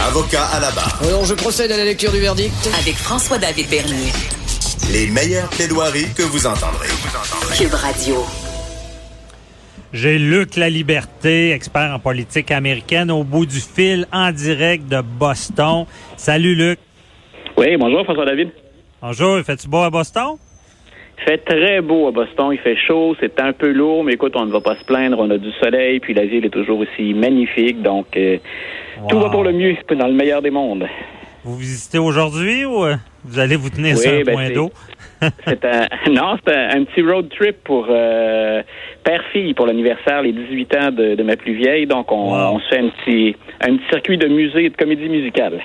Avocat à la barre. Alors, je procède à la lecture du verdict. Avec François-David Bernier. Les meilleures plaidoiries que vous entendrez. Cube Radio. J'ai Luc La Liberté, expert en politique américaine, au bout du fil, en direct de Boston. Salut Luc. Oui, bonjour François-David. Bonjour, il fait-tu beau à Boston? Il fait très beau à Boston, il fait chaud, c'est un peu lourd, mais écoute, on ne va pas se plaindre, on a du soleil, puis la ville est toujours aussi magnifique, donc euh, tout va pour le mieux, dans le meilleur des mondes. Vous visitez aujourd'hui ou euh, vous allez vous tenir Oui, sur un ben, point d'eau? C'est un, non, c'est un, un petit road trip pour euh, père-fille pour l'anniversaire, les 18 ans de, de ma plus vieille. Donc, on, Wow. on se fait un petit, un petit circuit de musée et de comédie musicale.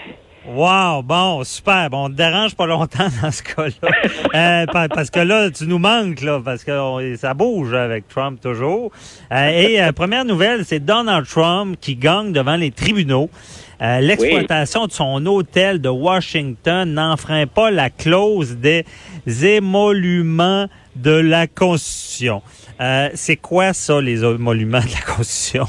Wow, bon, super. Bon, on te dérange pas longtemps dans ce cas-là. Euh, pa- parce que là, tu nous manques, là, parce que on- ça bouge avec Trump toujours. Euh, et euh, première nouvelle, c'est Donald Trump qui gagne devant les tribunaux. Euh, L'exploitation de son hôtel de Washington n'enfreint pas la clause des émoluments de la Constitution. Euh, c'est quoi ça, les émoluments de la Constitution?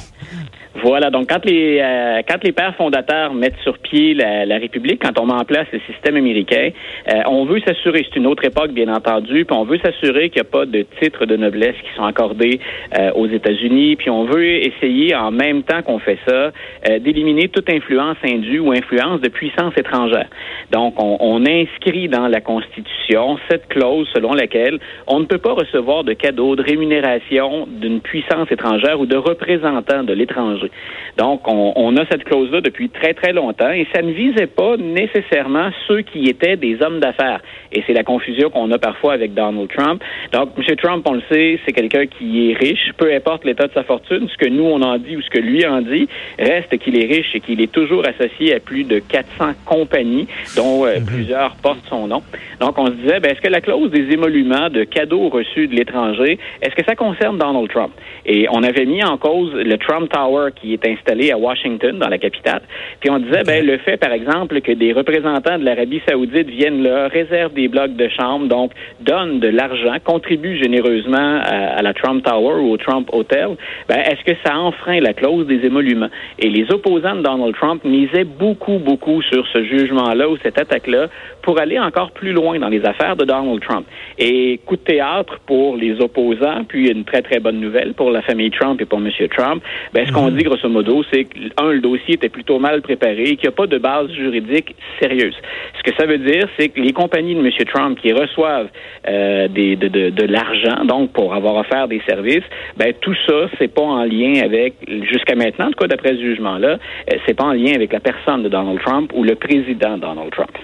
Voilà, donc quand les euh, quand les pères fondateurs mettent sur pied la, République, quand on met en place le système américain, euh, on veut s'assurer, c'est une autre époque bien entendu, puis on veut s'assurer qu'il n'y a pas de titres de noblesse qui sont accordés euh, aux États-Unis, puis on veut essayer en même temps qu'on fait ça euh, d'éliminer toute influence indue ou influence de puissance étrangère. Donc on, on inscrit dans la Constitution cette clause selon laquelle on ne peut pas recevoir de cadeaux, de rémunération d'une puissance étrangère ou de représentants de l'étranger. Donc, on, on a cette clause-là depuis très, très longtemps et ça ne visait pas nécessairement ceux qui étaient des hommes d'affaires. Et c'est la confusion qu'on a parfois avec Donald Trump. Donc, M. Trump, on le sait, c'est quelqu'un qui est riche, peu importe l'état de sa fortune, ce que nous, on en dit ou ce que lui en dit, reste qu'il est riche et qu'il est toujours associé à plus de 400 compagnies, dont euh, plusieurs portent son nom. Donc, on se disait, ben, est-ce que la clause des émoluments de cadeaux reçus de l'étranger, est-ce que ça concerne Donald Trump? Et on avait mis en cause le Trump Tower qui est installé à Washington, dans la capitale. Puis on disait, ben, le fait, par exemple, que des représentants de l'Arabie saoudite viennent là, réservent des blocs de chambre, donc donnent de l'argent, contribuent généreusement à, à la Trump Tower ou au Trump Hotel, ben, est-ce que ça enfreint la clause des émoluments? Et les opposants de Donald Trump misaient beaucoup, beaucoup sur ce jugement-là ou cette attaque-là pour aller encore plus loin dans les affaires de Donald Trump. Et coup de théâtre pour les opposants, puis une très, très bonne nouvelle pour la famille Trump et pour M. Trump. Ben, ce qu'on dit, grosso modo, c'est que, un, le dossier était plutôt mal préparé et qu'il n'y a pas de base juridique sérieuse. Ce que ça veut dire, c'est que les compagnies de M. Trump qui reçoivent euh, des, de, l'argent, donc pour avoir offert des services, ben, tout ça, c'est pas en lien avec, jusqu'à maintenant, en tout cas, d'après ce jugement-là, euh, c'est pas en lien avec la personne de Donald Trump ou le président Donald Trump.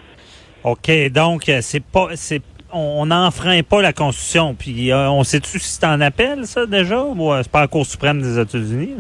OK, donc euh, c'est pas c'est on n'enfreint pas la Constitution. Puis on sait-tu si c'est en appel, ça, déjà, ou c'est pas la Cour suprême des États-Unis?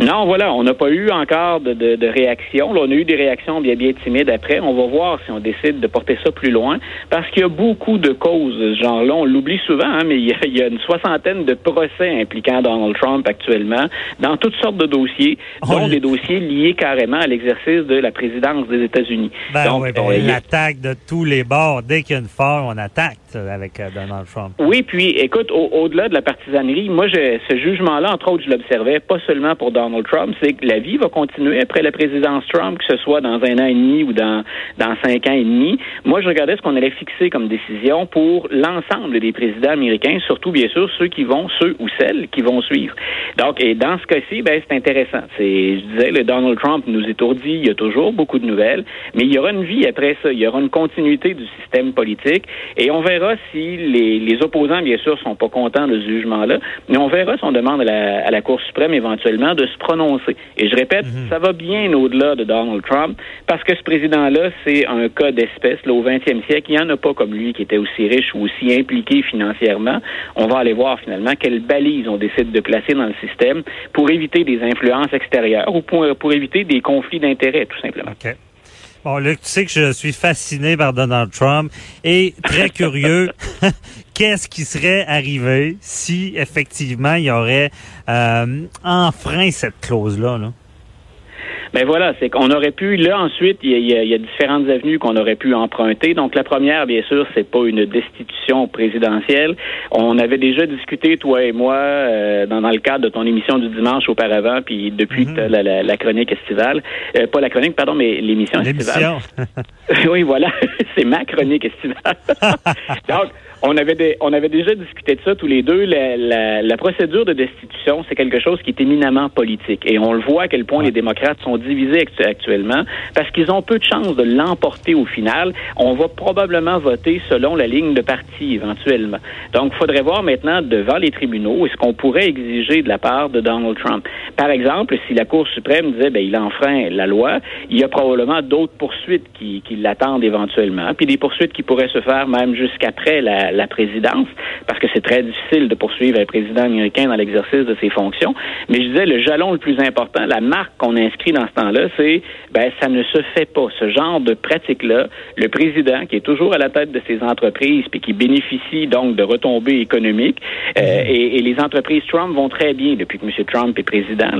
Non, voilà, on n'a pas eu encore de, de, de réaction. Là, on a eu des réactions bien, bien timides après. On va voir si on décide de porter ça plus loin, parce qu'il y a beaucoup de causes de ce genre-là. On l'oublie souvent, hein, mais il y, a, il y a une soixantaine de procès impliquant Donald Trump actuellement dans toutes sortes de dossiers, dont des dossiers liés carrément à l'exercice de la présidence des États-Unis. Ben Donc, oui, bon, euh, attaque de tous les bords. Dès qu'il y a une faille, on attaque euh, avec euh, Donald Trump. Oui, puis écoute, au- au-delà de la partisanerie, moi, je, ce jugement-là, entre autres, je l'observais pas seulement pour Donald Trump, c'est que la vie va continuer après la présidence Trump, que ce soit dans un an et demi ou dans, dans cinq ans et demi. Moi, je regardais ce qu'on allait fixer comme décision pour l'ensemble des présidents américains, surtout, bien sûr, ceux qui vont, ceux ou celles qui vont suivre. Donc, et dans ce cas-ci, ben, c'est intéressant. C'est, je disais, le Donald Trump nous étourdit, il y a toujours beaucoup de nouvelles, mais il y aura une vie après ça. Il y aura une continuité du système politique et on verra si les, les opposants, bien sûr, sont pas contents de ce jugement-là, mais on verra si on demande à la, à la Cour suprême éventuellement de se prononcer. Et je répète, ça va bien au-delà de Donald Trump parce que ce président-là, c'est un cas d'espèce. Au 20e siècle, il n'y en a pas comme lui qui était aussi riche ou aussi impliqué financièrement. On va aller voir finalement quelles balises on décide de placer dans le système pour éviter des influences extérieures ou pour, pour éviter des conflits d'intérêts, tout simplement. OK. Bon, Luc, tu sais que je suis fasciné par Donald Trump et très curieux, qu'est-ce qui serait arrivé si effectivement il y aurait euh, enfreint cette clause-là? Là? Ben voilà, c'est qu'on aurait pu, là ensuite, il y a, y a, différentes avenues qu'on aurait pu emprunter. Donc la première, bien sûr, c'est pas une destitution présidentielle. On avait déjà discuté, toi et moi, euh, dans, dans, le cadre de ton émission du dimanche auparavant, puis depuis mm la, la, la, chronique estivale, euh, pas la chronique, pardon, mais l'émission estivale. oui, voilà, c'est ma chronique estivale. Donc, on avait, des, on avait déjà discuté de ça tous les deux. La, la, la procédure de destitution, c'est quelque chose qui est éminemment politique. Et on le voit à quel point les démocrates sont divisés actuellement parce qu'ils ont peu de chances de l'emporter au final. On va probablement voter selon la ligne de parti éventuellement. Donc, il faudrait voir maintenant devant les tribunaux est-ce qu'on pourrait exiger de la part de Donald Trump. Par exemple, si la Cour suprême disait ben il enfreint la loi, il y a probablement d'autres poursuites qui, qui l'attendent éventuellement, puis des poursuites qui pourraient se faire même jusqu'après la, la présidence, parce que c'est très difficile de poursuivre un président américain dans l'exercice de ses fonctions. Mais je disais, le jalon le plus important, la marque qu'on inscrit dans ce temps-là, c'est, ben, ça ne se fait pas. Ce genre de pratique-là, le président qui est toujours à la tête de ses entreprises, puis qui bénéficie donc de retombées économiques, euh, et, et, les entreprises Trump vont très bien depuis que M. Trump est président.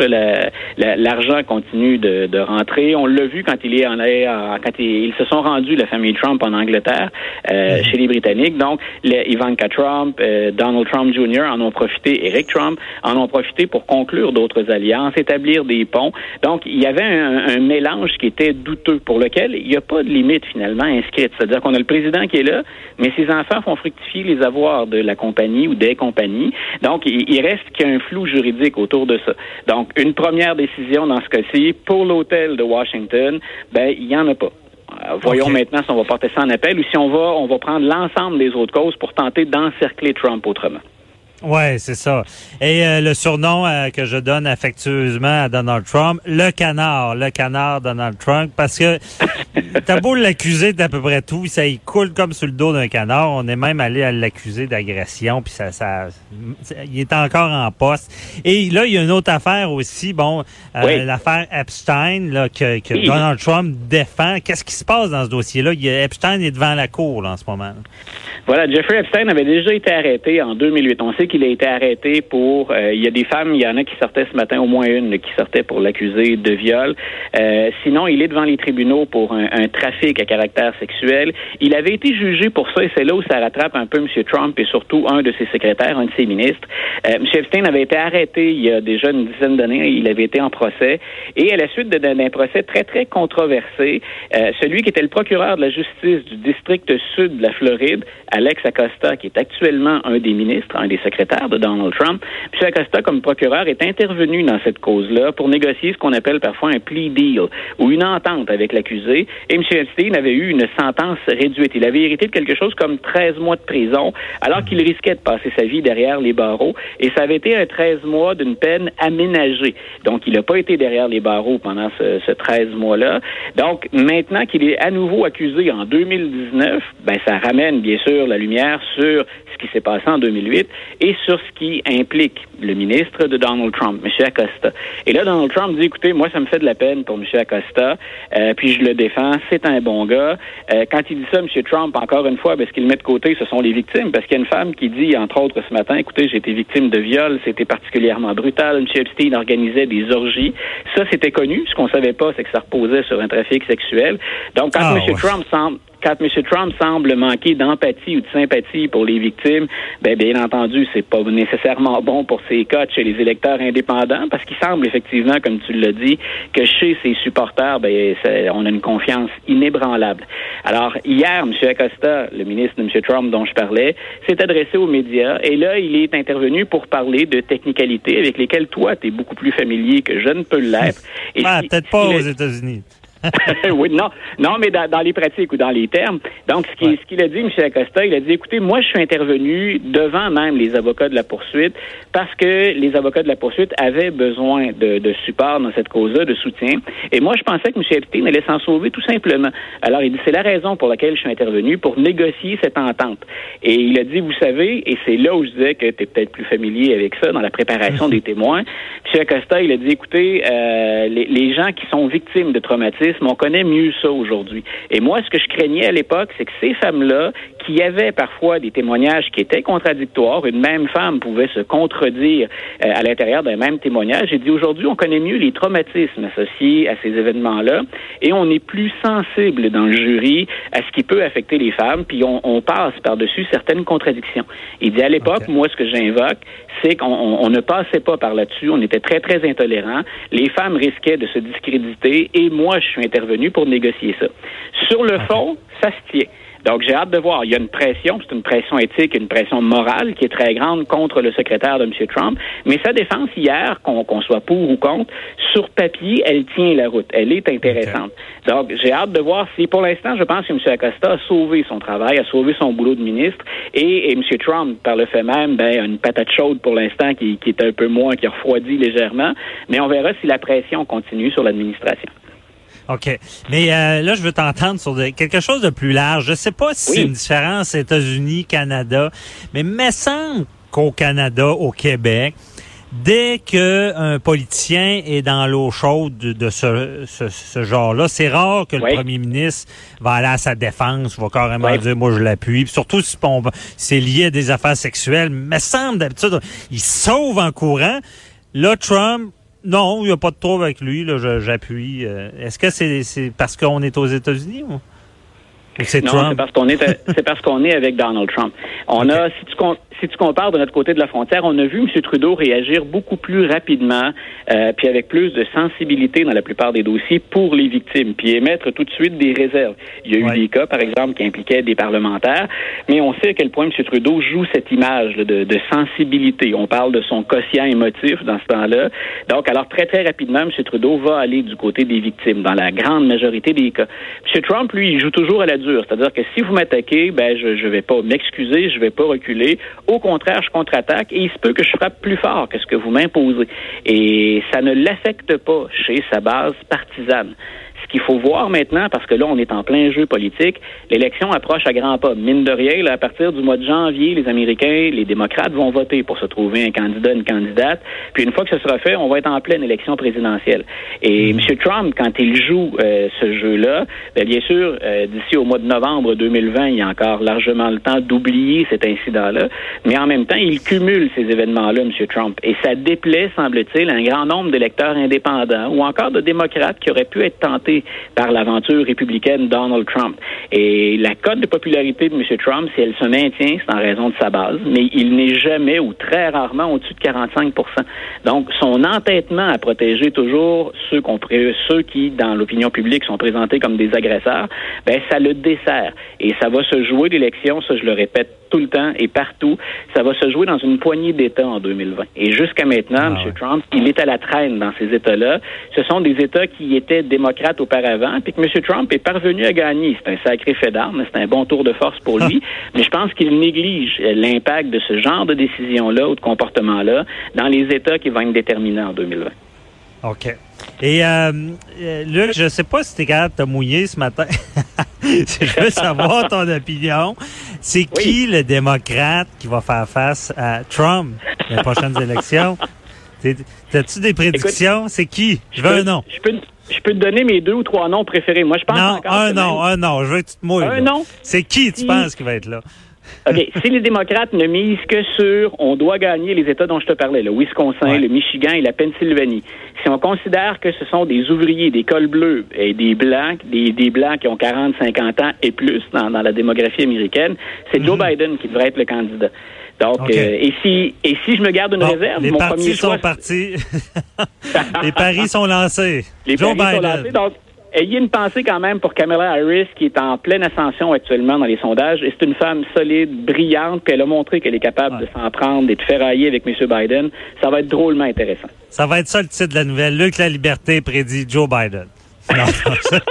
L'argent continue de, de, rentrer. On l'a vu quand il est en, quand ils, ils, se sont rendus, la famille Trump, en Angleterre, euh, chez les Britanniques. Donc, Ivanka Trump, euh, Donald Trump Jr. en ont profité, Eric Trump en ont profité pour conclure d'autres alliances, établir des ponts. Donc, il y avait un, un mélange qui était douteux pour lequel il n'y a pas de limite finalement inscrite. C'est-à-dire qu'on a le président qui est là, mais ses enfants font fructifier les avoirs de la compagnie ou des compagnies. Donc, il, il reste qu'il y a un flou juridique autour de ça. Donc, une première décision dans ce cas-ci pour l'hôtel de Washington, ben, il n'y en a pas. Euh, voyons okay. maintenant si on va porter ça en appel ou si on va, on va prendre l'ensemble des autres causes pour tenter d'encercler Trump autrement. Ouais, c'est ça. Et euh, le surnom euh, que je donne affectueusement à Donald Trump, le canard, le canard Donald Trump, parce que t'as beau l'accuser d'à peu près tout, ça il coule comme sur le dos d'un canard. On est même allé à l'accuser d'agression, puis ça, ça, il est encore en poste. Et là, il y a une autre affaire aussi, bon, euh, oui. l'affaire Epstein, là, que, que oui. Donald Trump défend. Qu'est-ce qui se passe dans ce dossier-là? Epstein est devant la cour là, en ce moment. Voilà, Jeffrey Epstein avait déjà été arrêté en 2008. On sait qu'il a été arrêté pour. Euh, il y a des femmes, il y en a qui sortaient ce matin, au moins une, qui sortait pour l'accuser de viol. Euh, sinon, il est devant les tribunaux pour un, un, trafic à caractère sexuel. Il avait été jugé pour ça, et c'est là où ça rattrape un peu M. Trump et surtout un de ses secrétaires, un de ses ministres. Euh, M. Epstein avait été arrêté il y a déjà une dizaine d'années. Il avait été en procès. Et à la suite d'un procès très, très controversé, euh, celui qui était le procureur de la justice du district sud de la Floride, Alex Acosta, qui est actuellement un des ministres, un des secrétaires de Donald Trump. M. Acosta, comme procureur, est intervenu dans cette cause-là pour négocier ce qu'on appelle parfois un plea deal ou une entente avec l'accusé. Et M. Epstein avait eu une sentence réduite. Il avait hérité de quelque chose comme 13 mois de prison, alors qu'il risquait de passer sa vie derrière les barreaux. Et ça avait été un 13 mois d'une peine aménagée. Donc, il n'a pas été derrière les barreaux pendant ce, ce 13 mois-là. Donc, maintenant qu'il est à nouveau accusé en 2019, ben, ça ramène, bien sûr, la lumière sur ce qui s'est passé en 2008 et sur ce qui implique le ministre de Donald Trump, M. Acosta. Et là, Donald Trump dit, écoutez, moi, ça me fait de la peine pour M. Acosta, euh, puis je le défends, c'est un bon gars. Euh, quand il dit ça, M. Trump, encore une fois, ben, ce qu'il met de côté, ce sont les victimes, parce qu'il y a une femme qui dit, entre autres, ce matin, écoutez, j'ai été victime de viol, c'était particulièrement brutal, M. Epstein organisait des orgies. Ça, c'était connu. Ce qu'on savait pas, c'est que ça reposait sur un trafic sexuel. Donc, quand ah, M. Ouais. Trump semble quand M. Trump semble manquer d'empathie ou de sympathie pour les victimes, ben, bien entendu, c'est pas nécessairement bon pour ses cotes chez les électeurs indépendants, parce qu'il semble effectivement, comme tu l'as dit, que chez ses supporters, ben, on a une confiance inébranlable. Alors, hier, M. Acosta, le ministre de M. Trump dont je parlais, s'est adressé aux médias, et là, il est intervenu pour parler de technicalités avec lesquelles toi, tu es beaucoup plus familier que je ne peux l'être. Ah, peut-être pas aux États-Unis. oui, non, non, mais dans, dans, les pratiques ou dans les termes. Donc, ce qu'il ouais. qu a dit, M. Acosta, il a dit, écoutez, moi, je suis intervenu devant même les avocats de la poursuite parce que les avocats de la poursuite avaient besoin de, de support dans cette cause-là, de soutien. Et moi, je pensais que M. Epstein allait s'en sauver tout simplement. Alors, il dit, c'est la raison pour laquelle je suis intervenu, pour négocier cette entente. Et il a dit, vous savez, et c'est là où je disais que tu es peut-être plus familier avec ça dans la préparation des témoins. M. Acosta, il a dit, écoutez, euh, les, les gens qui sont victimes de traumatisme, traumatisme. On connaît mieux ça aujourd'hui. Et moi, ce que je craignais à l'époque, c'est que ces femmes-là, qui avaient parfois des témoignages qui étaient contradictoires, une même femme pouvait se contredire euh, à l'intérieur d'un même témoignage. J'ai dit aujourd'hui, on connaît mieux les traumatismes associés à ces événements-là et on est plus sensible dans le jury à ce qui peut affecter les femmes, puis on, on passe par-dessus certaines contradictions. Il dit à l'époque, moi, ce que j'invoque, c'est qu'on on ne passait pas par là-dessus, on était très, très intolérants. Les femmes risquaient de se discréditer et moi, je suis intervenu pour négocier ça. Sur le fond, ça se tient. Donc, j'ai hâte de voir. Il y a une pression, c'est une pression éthique, une pression morale qui est très grande contre le secrétaire de M. Trump. Mais sa défense hier, qu'on soit pour ou contre, sur papier, elle tient la route. Elle est intéressante. Donc, j'ai hâte de voir si, pour l'instant, je pense que M. Acosta a sauvé son travail, a sauvé son boulot de ministre, et, M. Trump, par le fait même, ben, a une patate chaude pour l'instant qui, qui est un peu moins, qui refroidit légèrement. Mais on verra si la pression continue sur l'administration. OK. Mais euh, là, je veux t'entendre sur quelque chose de plus large. Je sais pas si c'est une différence États-Unis, Canada, mais me semble qu'au Canada, au Québec, dès que un politicien est dans l'eau chaude de, ce, ce, genre-là, c'est rare que le premier ministre va aller à sa défense, va carrément dire moi je l'appuie. Surtout si c'est lié à des affaires sexuelles. Me semble d'habitude, il sauve en courant. Là, Trump non, il n'y a pas de trouble avec lui. J'appuie. Euh, est-ce que c'est parce qu'on est aux États-Unis ou? C'est non, c'est parce qu'on est, c'est parce qu'on est avec Donald Trump. On a, si tu, si tu compares de notre côté de la frontière, on a vu M. Trudeau réagir beaucoup plus rapidement, euh, puis avec plus de sensibilité dans la plupart des dossiers pour les victimes, puis émettre tout de suite des réserves. Il y a eu des cas, par exemple, qui impliquaient des parlementaires, mais on sait à quel point M. Trudeau joue cette image de, de, sensibilité. On parle de son quotient émotif dans ce temps-là. Donc, alors très très rapidement, M. Trudeau va aller du côté des victimes dans la grande majorité des cas. M. Trump, lui, il joue toujours à la c'est-à-dire que si vous m'attaquez, ben je je vais pas m'excuser, je vais pas reculer. Au contraire, je contre-attaque et il se peut que je frappe plus fort que ce que vous m'imposez. Et ça ne l'affecte pas chez sa base partisane qu'il faut voir maintenant, parce que là, on est en plein jeu politique, l'élection approche à grands pas. Mine de rien, à partir du mois de janvier, les Américains, les démocrates vont voter pour se trouver un candidat, une candidate. Puis une fois que ce sera fait, on va être en pleine élection présidentielle. Et M. Trump, quand il joue euh, ce jeu-là, ben, bien sûr, euh, d'ici au mois de novembre 2020, il y a encore largement le temps d'oublier cet incident-là. Mais en même temps, il cumule ces événements-là, M. Trump. Et ça déplaît, semble-t-il, un grand nombre d'électeurs indépendants ou encore de démocrates qui auraient pu être tentés par l'aventure républicaine Donald Trump. Et la cote de popularité de M. Trump, si elle se maintient, c'est en raison de sa base, mais il n'est jamais ou très rarement au-dessus de 45 Donc, son entêtement à protéger toujours ceux, ceux qui, dans l'opinion publique, sont présentés comme des agresseurs, ben, ça le dessert. Et ça va se jouer l'élection, ça je le répète tout le temps et partout. Ça va se jouer dans une poignée d'États en 2020. Et jusqu'à maintenant, ah M. Trump, il est à la traîne dans ces États-là. Ce sont des États qui étaient démocrates auparavant, puis que M. Trump est parvenu à gagner. C'est un sacré fait d'armes, c'est un bon tour de force pour lui, mais je pense qu'il néglige l'impact de ce genre de décision-là ou de comportement-là dans les États qui vont être déterminants en 2020. OK. Et euh, euh, Luc, je sais pas si tu es capable de te mouiller ce matin. je veux savoir ton opinion. C'est qui le démocrate qui va faire face à Trump les prochaines élections? T'as-tu des prédictions? C'est qui? Je veux un nom. Je peux, je peux te donner mes deux ou trois noms préférés. Moi, je pense non, un nom, un nom. Je veux que tu te mouilles. Un nom? C'est qui tu penses qui va être là? OK. si les démocrates ne misent que sur on doit gagner les États dont je te parlais, le Wisconsin, le Michigan et la Pennsylvanie, si on considère que ce sont des ouvriers, des cols bleus et des blancs, des, des blancs qui ont 40, 50 ans et plus dans, dans la démographie américaine, c'est Joe mhm. Biden qui devrait être le candidat. Donc, euh, et si et si je me garde une réserve, les mon partis sont partis, les paris sont lancés. Les Joe paris Biden. Sont lancés, donc, ayez une pensée quand même pour Kamala Harris, qui est en pleine ascension actuellement dans les sondages. Et c'est une femme solide, brillante, puis elle a montré qu'elle est capable de s'en prendre et de ferrailler avec M. Biden. Ça va être drôlement intéressant. Ça va être ça le titre de la nouvelle. Luc La Liberté prédit Joe Biden. Non,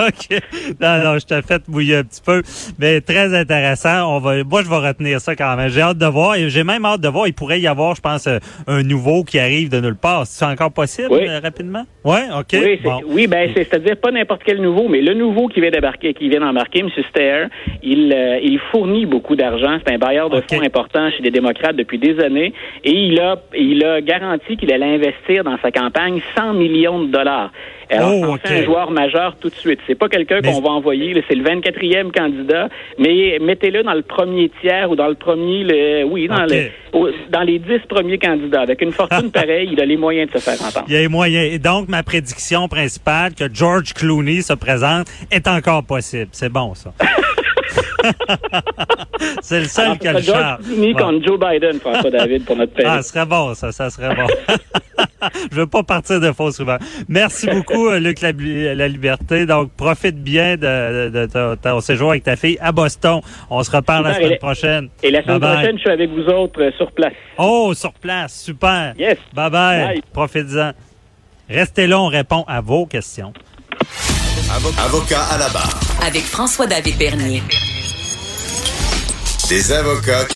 OK. Non, non, je t'ai fait mouiller un petit peu. Mais très intéressant. On va, moi, je vais retenir ça quand même. J'ai hâte de voir. Et j'ai même hâte de voir. Il pourrait y avoir, je pense, euh, un nouveau qui arrive de nulle part. C'est encore possible, Oui. euh, rapidement? Ouais, OK. Oui, c'est- Bon. oui, ben c'est- c'est-à-dire pas n'importe quel nouveau, mais le nouveau qui vient d'embarquer, qui vient d'embarquer, M. Steyer, il, euh, il fournit beaucoup d'argent. C'est un bailleur de fonds important chez les démocrates depuis des années, et il a, il a garanti qu'il allait investir dans sa campagne 100 millions de dollars. Alors, Oh, c'en OK. fait un joueur majeur tout de suite. C'est pas quelqu'un Mais- qu'on va envoyer. C'est le 24e candidat, mais mettez-le dans le premier tiers ou dans le premier, le, oui, dans, OK. le, au- dans les 10 premiers candidats. Avec une fortune pareille, il a les moyens de se faire entendre. Il y a les moyens. Et donc, ma prédiction principale que George Clooney se présente est encore possible. C'est bon, ça. C'est le seul qui a le sera char. George Clooney Bon. contre Joe Biden, François David, pour notre pays. Ah, ce serait bon, ça, ça serait bon. Je veux pas partir de fausses rumeurs. Merci beaucoup, euh, Luc la, la Liberté. Donc, profite bien de, de, de ton- ton séjour avec ta fille à Boston. On se reparle la Super, semaine et- prochaine. Et la semaine prochaine, je suis avec vous autres euh, sur place. Oh, sur place. Super. Yes. Bye bye. Bye. Profitez-en. Restez là, on répond à vos questions. Avocat à la barre. Avec François-David Bernier. Des avocats